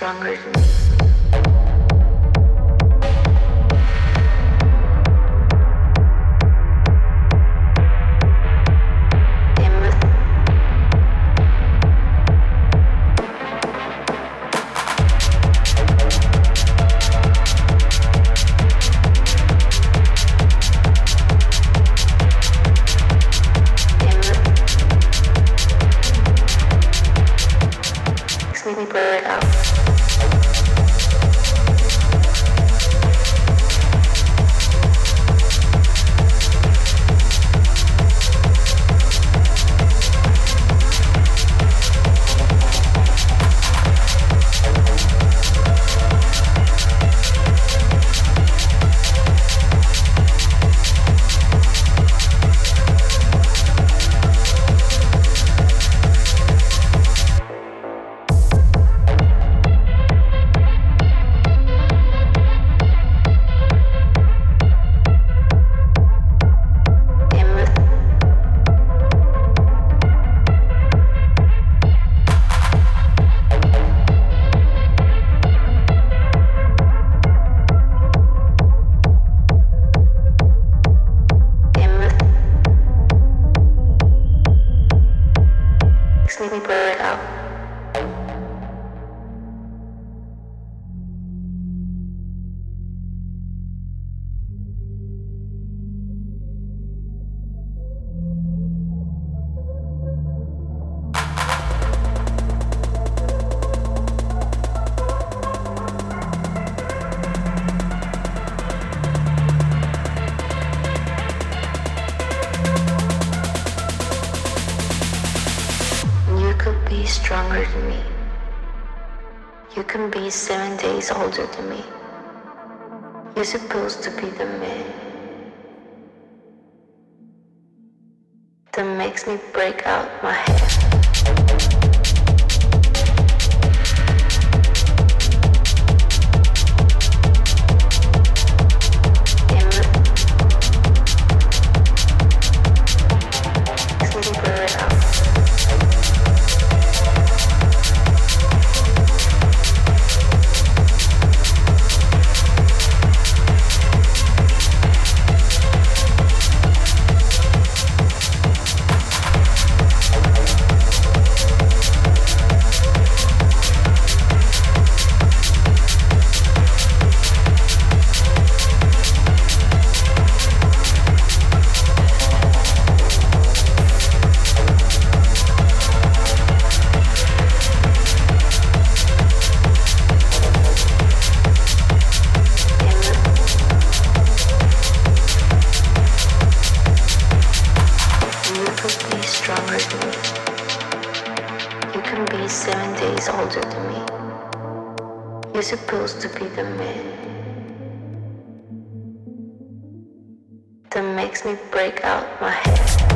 stronger than me. seven days older than me. You're supposed to You're supposed to be the man that makes me break out my head.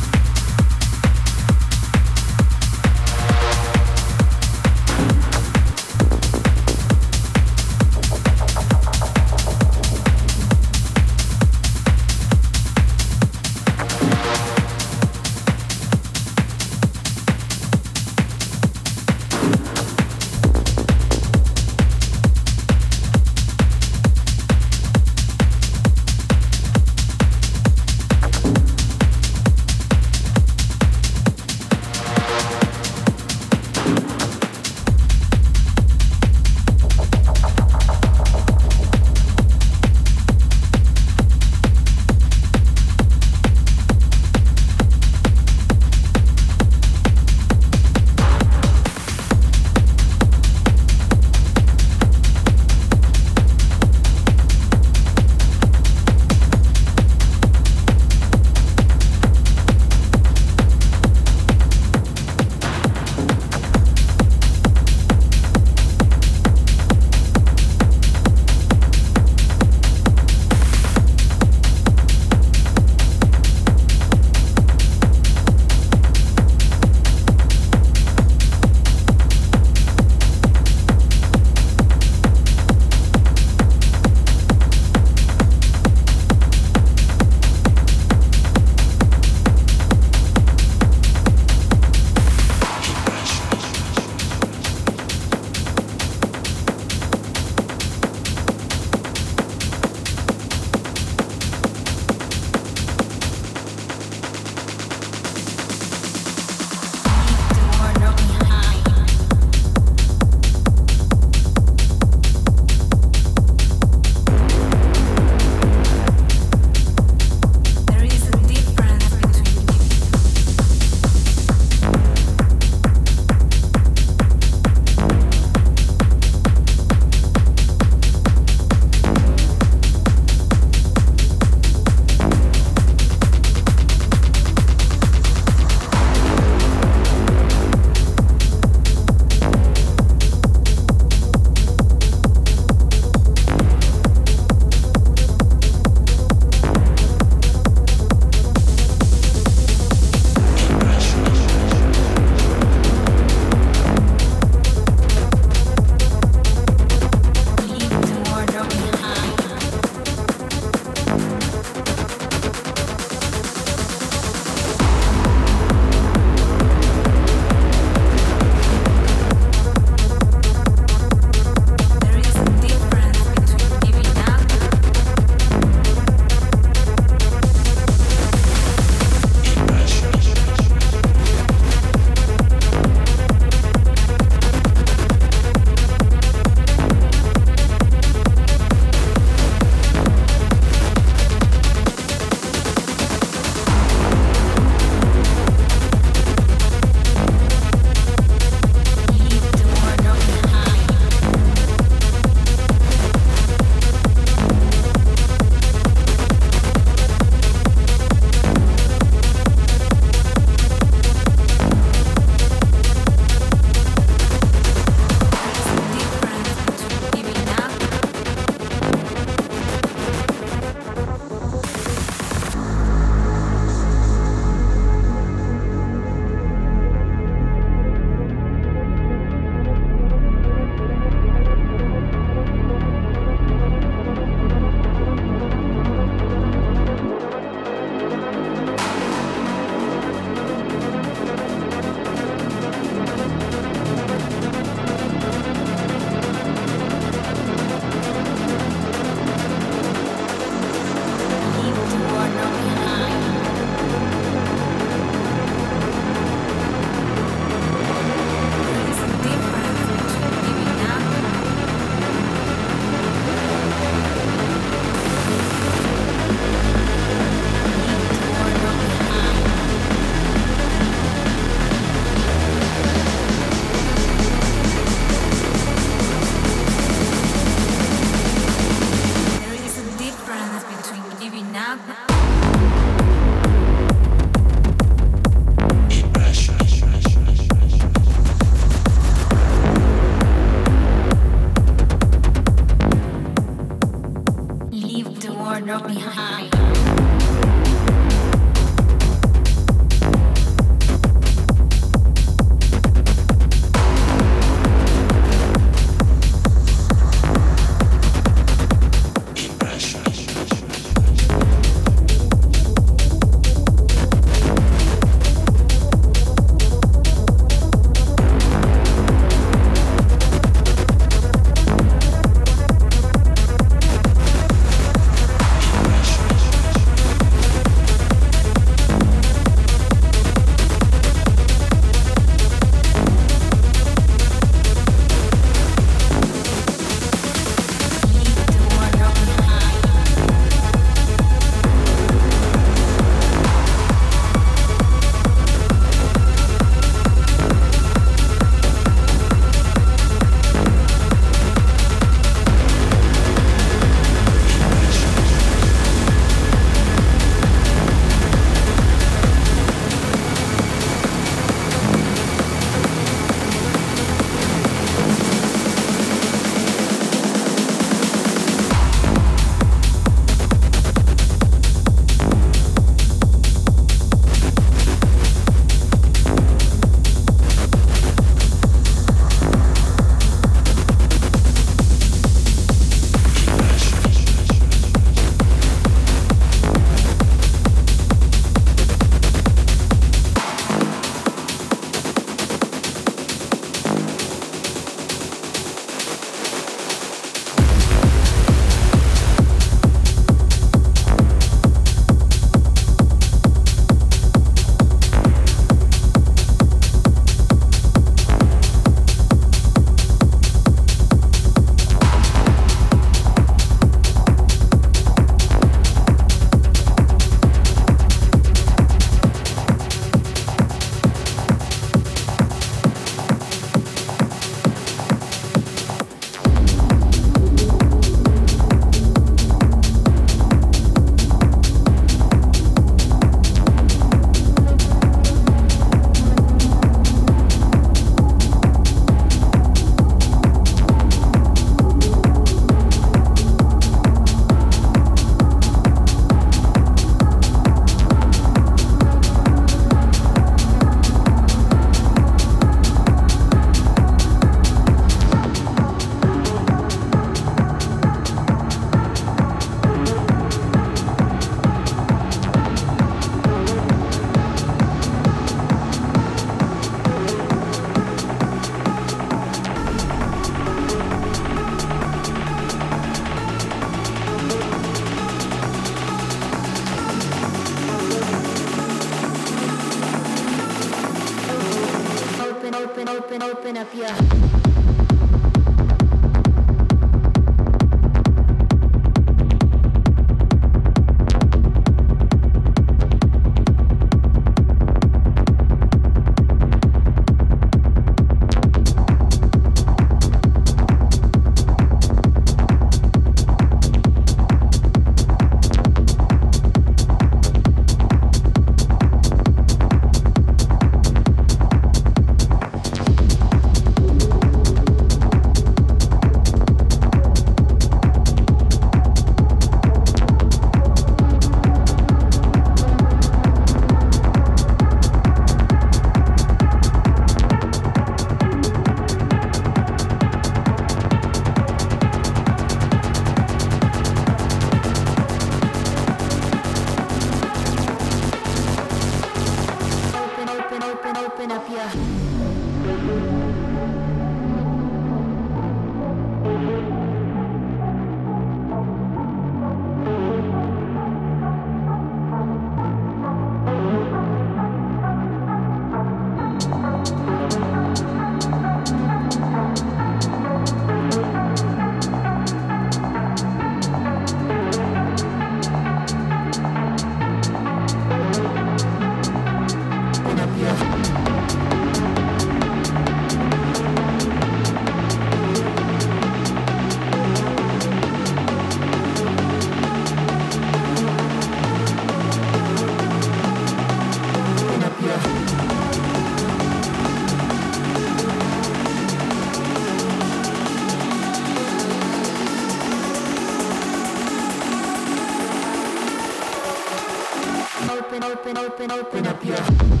Open, open, open open up your.